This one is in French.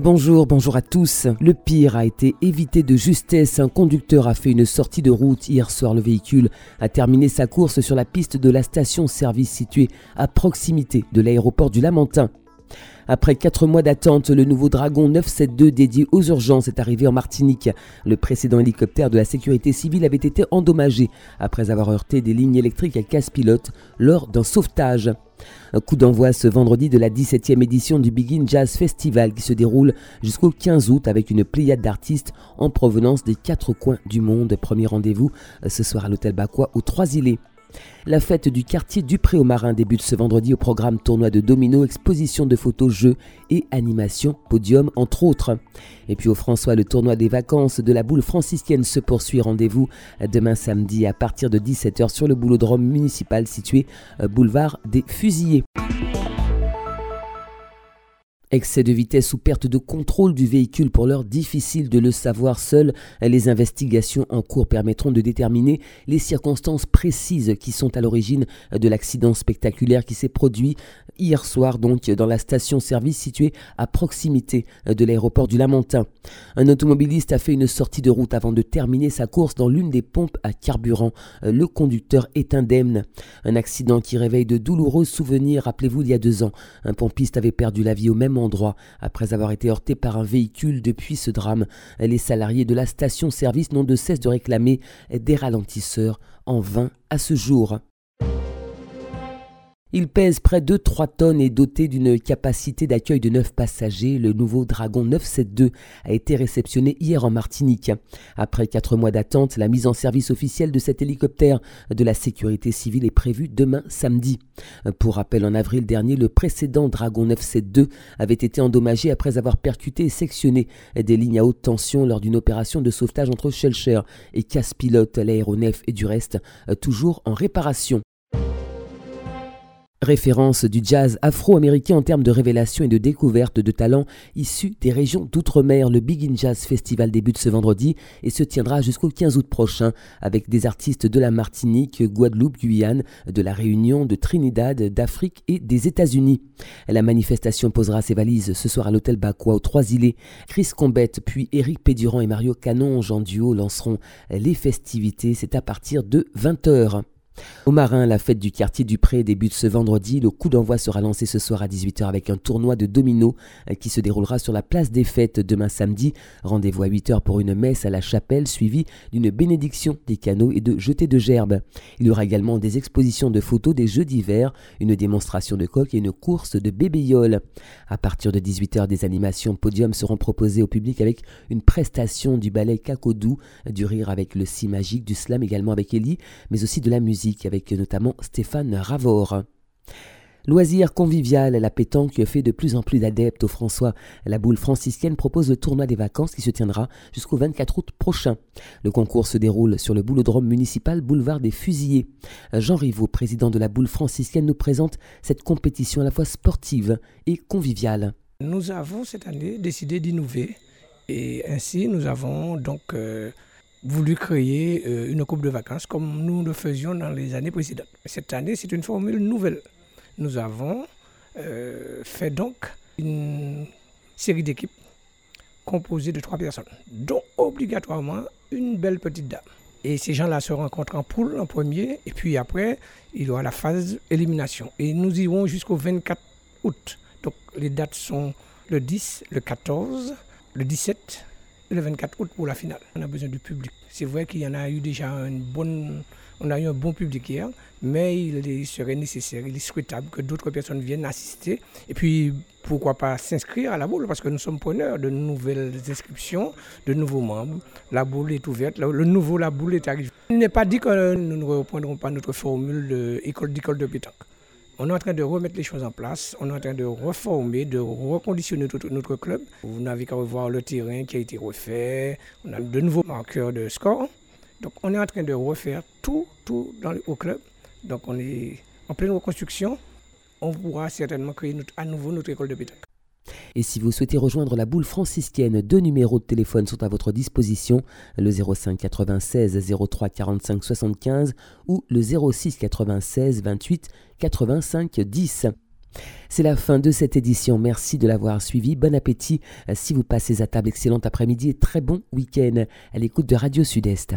Bonjour, bonjour à tous. Le pire a été évité de justesse. Un conducteur a fait une sortie de route hier soir. Le véhicule a terminé sa course sur la piste de la station-service située à proximité de l'aéroport du Lamentin. Après quatre mois d'attente, le nouveau Dragon 972 dédié aux urgences est arrivé en Martinique. Le précédent hélicoptère de la sécurité civile avait été endommagé après avoir heurté des lignes électriques à casse-pilote lors d'un sauvetage. Un coup d'envoi ce vendredi de la 17e édition du Begin Jazz Festival qui se déroule jusqu'au 15 août avec une pléiade d'artistes en provenance des quatre coins du monde. Premier rendez-vous ce soir à l'hôtel Bacois aux Trois-Îlets. La fête du quartier du Pré au Marin débute ce vendredi au programme tournoi de domino, exposition de photos, jeux et animation, podium entre autres. Et puis au François, le tournoi des vacances de la boule franciscaine se poursuit. Rendez-vous demain samedi à partir de 17h sur le boulodrome municipal situé euh, boulevard des Fusillés. Excès de vitesse ou perte de contrôle du véhicule pour l'heure difficile de le savoir seul. Les investigations en cours permettront de déterminer les circonstances précises qui sont à l'origine de l'accident spectaculaire qui s'est produit hier soir donc dans la station-service située à proximité de l'aéroport du Lamentin. Un automobiliste a fait une sortie de route avant de terminer sa course dans l'une des pompes à carburant. Le conducteur est indemne. Un accident qui réveille de douloureux souvenirs. Rappelez-vous, il y a deux ans, un pompiste avait perdu la vie au même endroit après avoir été heurté par un véhicule. Depuis ce drame, les salariés de la station-service n'ont de cesse de réclamer des ralentisseurs en vain à ce jour. Il pèse près de 3 tonnes et doté d'une capacité d'accueil de 9 passagers. Le nouveau Dragon 972 a été réceptionné hier en Martinique. Après 4 mois d'attente, la mise en service officielle de cet hélicoptère de la sécurité civile est prévue demain samedi. Pour rappel, en avril dernier, le précédent Dragon 972 avait été endommagé après avoir percuté et sectionné des lignes à haute tension lors d'une opération de sauvetage entre Shelcher et Casse-Pilote. L'aéronef est du reste toujours en réparation. Référence du jazz afro-américain en termes de révélation et de découverte de talents issus des régions d'outre-mer. Le Big In Jazz Festival débute ce vendredi et se tiendra jusqu'au 15 août prochain avec des artistes de la Martinique, Guadeloupe, Guyane, de la Réunion, de Trinidad, d'Afrique et des États-Unis. La manifestation posera ses valises ce soir à l'hôtel Bacois aux Trois-Îlets. Chris Combette puis Éric Pédurand et Mario Canonge en duo lanceront les festivités. C'est à partir de 20h. Au Marin, la fête du quartier du Pré débute ce vendredi. Le coup d'envoi sera lancé ce soir à 18h avec un tournoi de domino euh, qui se déroulera sur la place des fêtes demain samedi. Rendez-vous à 8h pour une messe à la chapelle suivie d'une bénédiction des canaux et de jetés de gerbes. Il y aura également des expositions de photos des jeux d'hiver, une démonstration de coq et une course de bébéioles. À partir de 18h, des animations podium seront proposées au public avec une prestation du ballet Kakodou, du rire avec le si magique, du slam également avec Ellie, mais aussi de la musique avec notamment Stéphane Ravor. Loisir convivial, la pétanque fait de plus en plus d'adeptes au François. La boule franciscaine propose le tournoi des vacances qui se tiendra jusqu'au 24 août prochain. Le concours se déroule sur le boulodrome municipal boulevard des Fusillés. Jean Rivaud, président de la boule franciscaine, nous présente cette compétition à la fois sportive et conviviale. Nous avons cette année décidé d'innover et ainsi nous avons donc euh, voulu créer euh, une coupe de vacances comme nous le faisions dans les années précédentes. Cette année, c'est une formule nouvelle. Nous avons euh, fait donc une série d'équipes composées de trois personnes, dont obligatoirement une belle petite dame. Et ces gens-là se rencontrent en poule en premier, et puis après, il y aura la phase élimination. Et nous irons jusqu'au 24 août. Donc les dates sont le 10, le 14, le 17 le 24 août pour la finale. On a besoin du public. C'est vrai qu'il y en a eu déjà une bonne, on a eu un bon public hier, mais il serait nécessaire, il est souhaitable que d'autres personnes viennent assister. Et puis, pourquoi pas s'inscrire à la boule, parce que nous sommes preneurs de nouvelles inscriptions, de nouveaux membres. La boule est ouverte, le nouveau La Boule est arrivé. Il n'est pas dit que nous ne reprendrons pas notre formule d'école d'école de pétanque. On est en train de remettre les choses en place, on est en train de reformer, de reconditionner notre club. Vous n'avez qu'à revoir le terrain qui a été refait, on a de nouveaux marqueurs de score. Donc on est en train de refaire tout, tout au club. Donc on est en pleine reconstruction. On pourra certainement créer à nouveau notre école de pétanque. Et si vous souhaitez rejoindre la boule franciscaine, deux numéros de téléphone sont à votre disposition, le 05 96 03 45 75 ou le 06 96 28 85 10. C'est la fin de cette édition. Merci de l'avoir suivi. Bon appétit si vous passez à table. Excellent après-midi et très bon week-end à l'écoute de Radio Sud-Est.